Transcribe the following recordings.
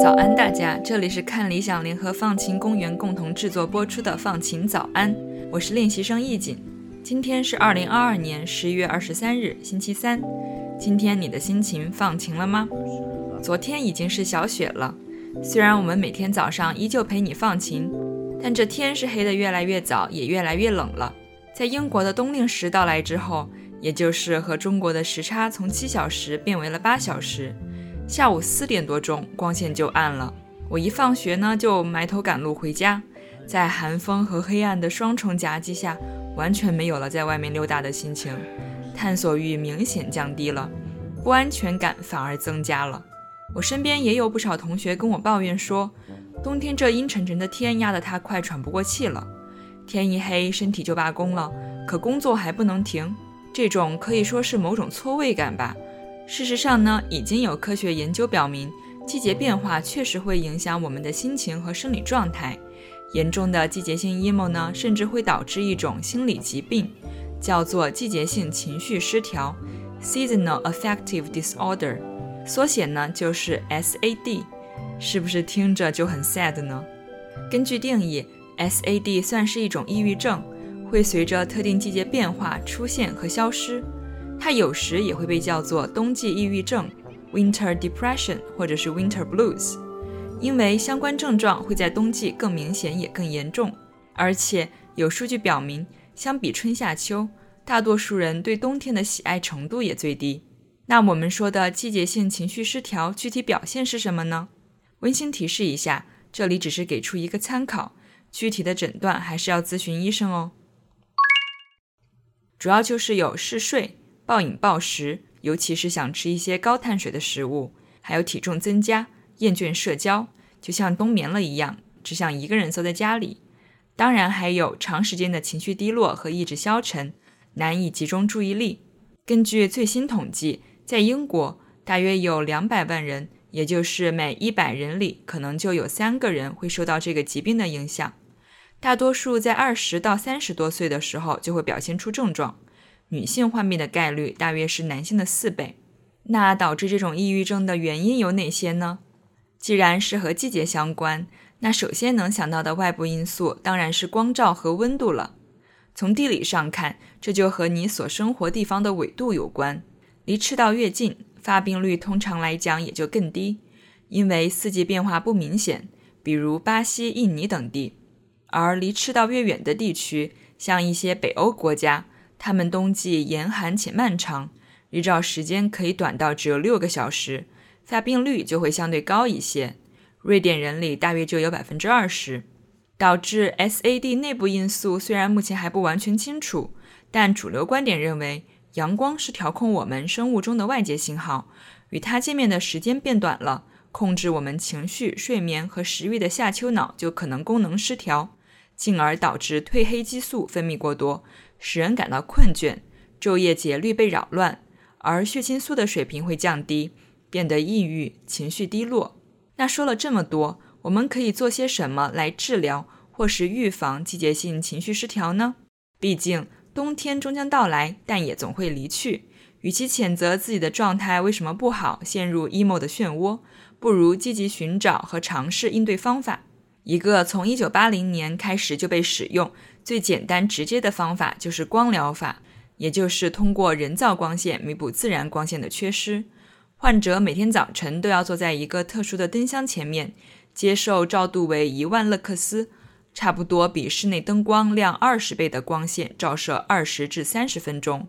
早安，大家！这里是看理想联合放晴公园共同制作播出的《放晴早安》，我是练习生易锦。今天是二零二二年十一月二十三日，星期三。今天你的心情放晴了吗？昨天已经是小雪了。虽然我们每天早上依旧陪你放晴，但这天是黑得越来越早，也越来越冷了。在英国的冬令时到来之后，也就是和中国的时差从七小时变为了八小时。下午四点多钟，光线就暗了。我一放学呢，就埋头赶路回家。在寒风和黑暗的双重夹击下，完全没有了在外面溜达的心情，探索欲明显降低了，不安全感反而增加了。我身边也有不少同学跟我抱怨说，冬天这阴沉沉的天压得他快喘不过气了。天一黑，身体就罢工了，可工作还不能停。这种可以说是某种错位感吧。事实上呢，已经有科学研究表明，季节变化确实会影响我们的心情和生理状态。严重的季节性 emo 呢，甚至会导致一种心理疾病，叫做季节性情绪失调 （Seasonal Affective Disorder），缩写呢就是 SAD。是不是听着就很 sad 呢？根据定义，SAD 算是一种抑郁症，会随着特定季节变化出现和消失。它有时也会被叫做冬季抑郁症 （Winter Depression） 或者是 Winter Blues，因为相关症状会在冬季更明显也更严重。而且有数据表明，相比春夏秋，大多数人对冬天的喜爱程度也最低。那我们说的季节性情绪失调具体表现是什么呢？温馨提示一下，这里只是给出一个参考，具体的诊断还是要咨询医生哦。主要就是有嗜睡。暴饮暴食，尤其是想吃一些高碳水的食物，还有体重增加、厌倦社交，就像冬眠了一样，只想一个人坐在家里。当然，还有长时间的情绪低落和意志消沉，难以集中注意力。根据最新统计，在英国，大约有两百万人，也就是每一百人里可能就有三个人会受到这个疾病的影响。大多数在二十到三十多岁的时候就会表现出症状。女性患病的概率大约是男性的四倍。那导致这种抑郁症的原因有哪些呢？既然是和季节相关，那首先能想到的外部因素当然是光照和温度了。从地理上看，这就和你所生活地方的纬度有关。离赤道越近，发病率通常来讲也就更低，因为四季变化不明显，比如巴西、印尼等地。而离赤道越远的地区，像一些北欧国家。他们冬季严寒且漫长，日照时间可以短到只有六个小时，发病率就会相对高一些。瑞典人里大约就有百分之二十。导致 SAD 内部因素虽然目前还不完全清楚，但主流观点认为，阳光是调控我们生物钟的外界信号，与它见面的时间变短了，控制我们情绪、睡眠和食欲的下丘脑就可能功能失调，进而导致褪黑激素分泌过多。使人感到困倦，昼夜节律被扰乱，而血清素的水平会降低，变得抑郁、情绪低落。那说了这么多，我们可以做些什么来治疗或是预防季节性情绪失调呢？毕竟冬天终将到来，但也总会离去。与其谴责自己的状态为什么不好，陷入 emo 的漩涡，不如积极寻找和尝试应对方法。一个从1980年开始就被使用。最简单直接的方法就是光疗法，也就是通过人造光线弥补自然光线的缺失。患者每天早晨都要坐在一个特殊的灯箱前面，接受照度为一万勒克斯，差不多比室内灯光亮二十倍的光线照射二十至三十分钟，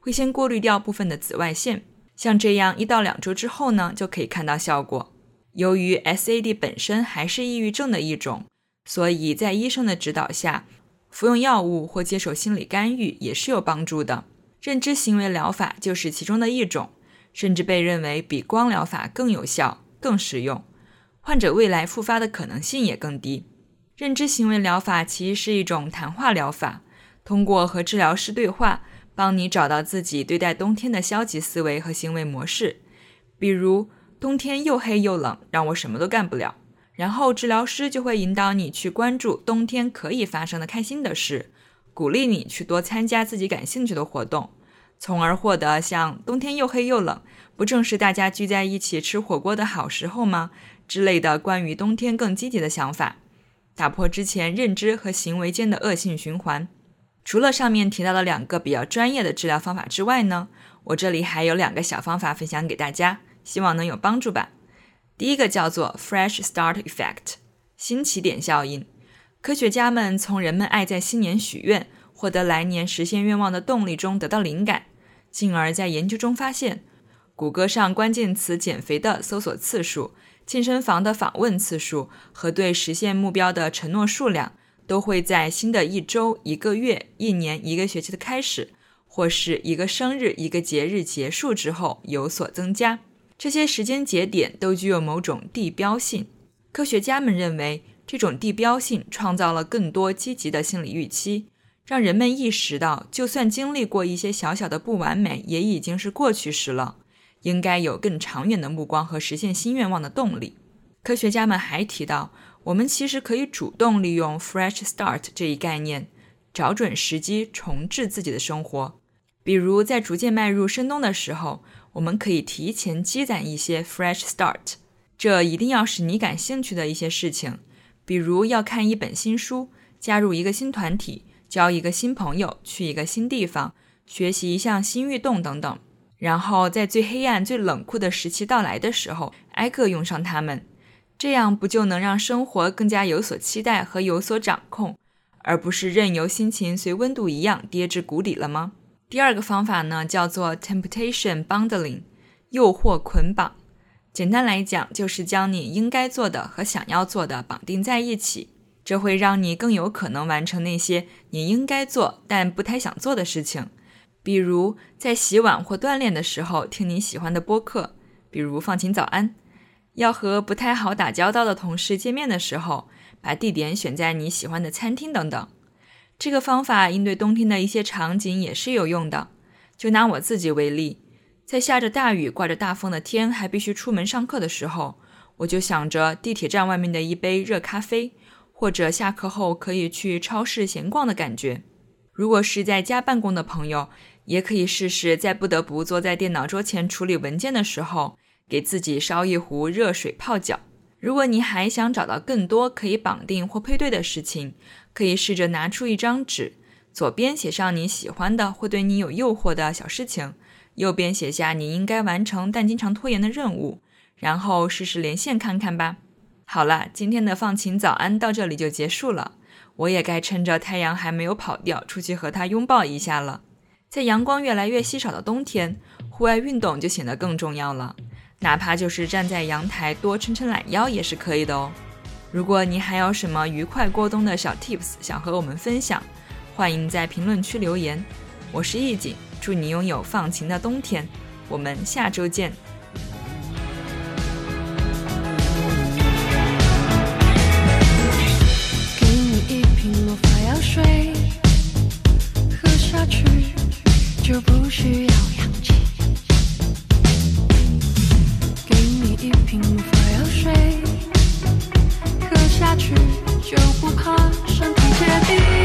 会先过滤掉部分的紫外线。像这样一到两周之后呢，就可以看到效果。由于 SAD 本身还是抑郁症的一种，所以在医生的指导下。服用药物或接受心理干预也是有帮助的。认知行为疗法就是其中的一种，甚至被认为比光疗法更有效、更实用，患者未来复发的可能性也更低。认知行为疗法其实是一种谈话疗法，通过和治疗师对话，帮你找到自己对待冬天的消极思维和行为模式。比如，冬天又黑又冷，让我什么都干不了。然后治疗师就会引导你去关注冬天可以发生的开心的事，鼓励你去多参加自己感兴趣的活动，从而获得像“冬天又黑又冷，不正是大家聚在一起吃火锅的好时候吗？”之类的关于冬天更积极的想法，打破之前认知和行为间的恶性循环。除了上面提到的两个比较专业的治疗方法之外呢，我这里还有两个小方法分享给大家，希望能有帮助吧。第一个叫做 Fresh Start Effect，新起点效应。科学家们从人们爱在新年许愿、获得来年实现愿望的动力中得到灵感，进而，在研究中发现，谷歌上关键词“减肥”的搜索次数、健身房的访问次数和对实现目标的承诺数量，都会在新的一周、一个月、一年、一个学期的开始，或是一个生日、一个节日结束之后有所增加。这些时间节点都具有某种地标性。科学家们认为，这种地标性创造了更多积极的心理预期，让人们意识到，就算经历过一些小小的不完美，也已经是过去时了。应该有更长远的目光和实现新愿望的动力。科学家们还提到，我们其实可以主动利用 “fresh start” 这一概念，找准时机重置自己的生活。比如，在逐渐迈入深冬的时候。我们可以提前积攒一些 fresh start，这一定要是你感兴趣的一些事情，比如要看一本新书、加入一个新团体、交一个新朋友、去一个新地方、学习一项新运动等等。然后在最黑暗、最冷酷的时期到来的时候，挨个用上它们，这样不就能让生活更加有所期待和有所掌控，而不是任由心情随温度一样跌至谷底了吗？第二个方法呢，叫做 temptation bundling，诱惑捆绑。简单来讲，就是将你应该做的和想要做的绑定在一起，这会让你更有可能完成那些你应该做但不太想做的事情。比如在洗碗或锻炼的时候听你喜欢的播客，比如放晴早安；要和不太好打交道的同事见面的时候，把地点选在你喜欢的餐厅等等。这个方法应对冬天的一些场景也是有用的。就拿我自己为例，在下着大雨、刮着大风的天，还必须出门上课的时候，我就想着地铁站外面的一杯热咖啡，或者下课后可以去超市闲逛的感觉。如果是在家办公的朋友，也可以试试在不得不坐在电脑桌前处理文件的时候，给自己烧一壶热水泡脚。如果你还想找到更多可以绑定或配对的事情，可以试着拿出一张纸，左边写上你喜欢的或对你有诱惑的小事情，右边写下你应该完成但经常拖延的任务，然后试试连线看看吧。好了，今天的放晴早安到这里就结束了，我也该趁着太阳还没有跑掉，出去和它拥抱一下了。在阳光越来越稀少的冬天，户外运动就显得更重要了。哪怕就是站在阳台多伸伸懒腰也是可以的哦。如果你还有什么愉快过冬的小 tips 想和我们分享，欢迎在评论区留言。我是易景，祝你拥有放晴的冬天。我们下周见。给你一瓶魔法药水，喝下去就不需要氧气。给你一瓶魔法药水，喝下去就不怕身体结冰。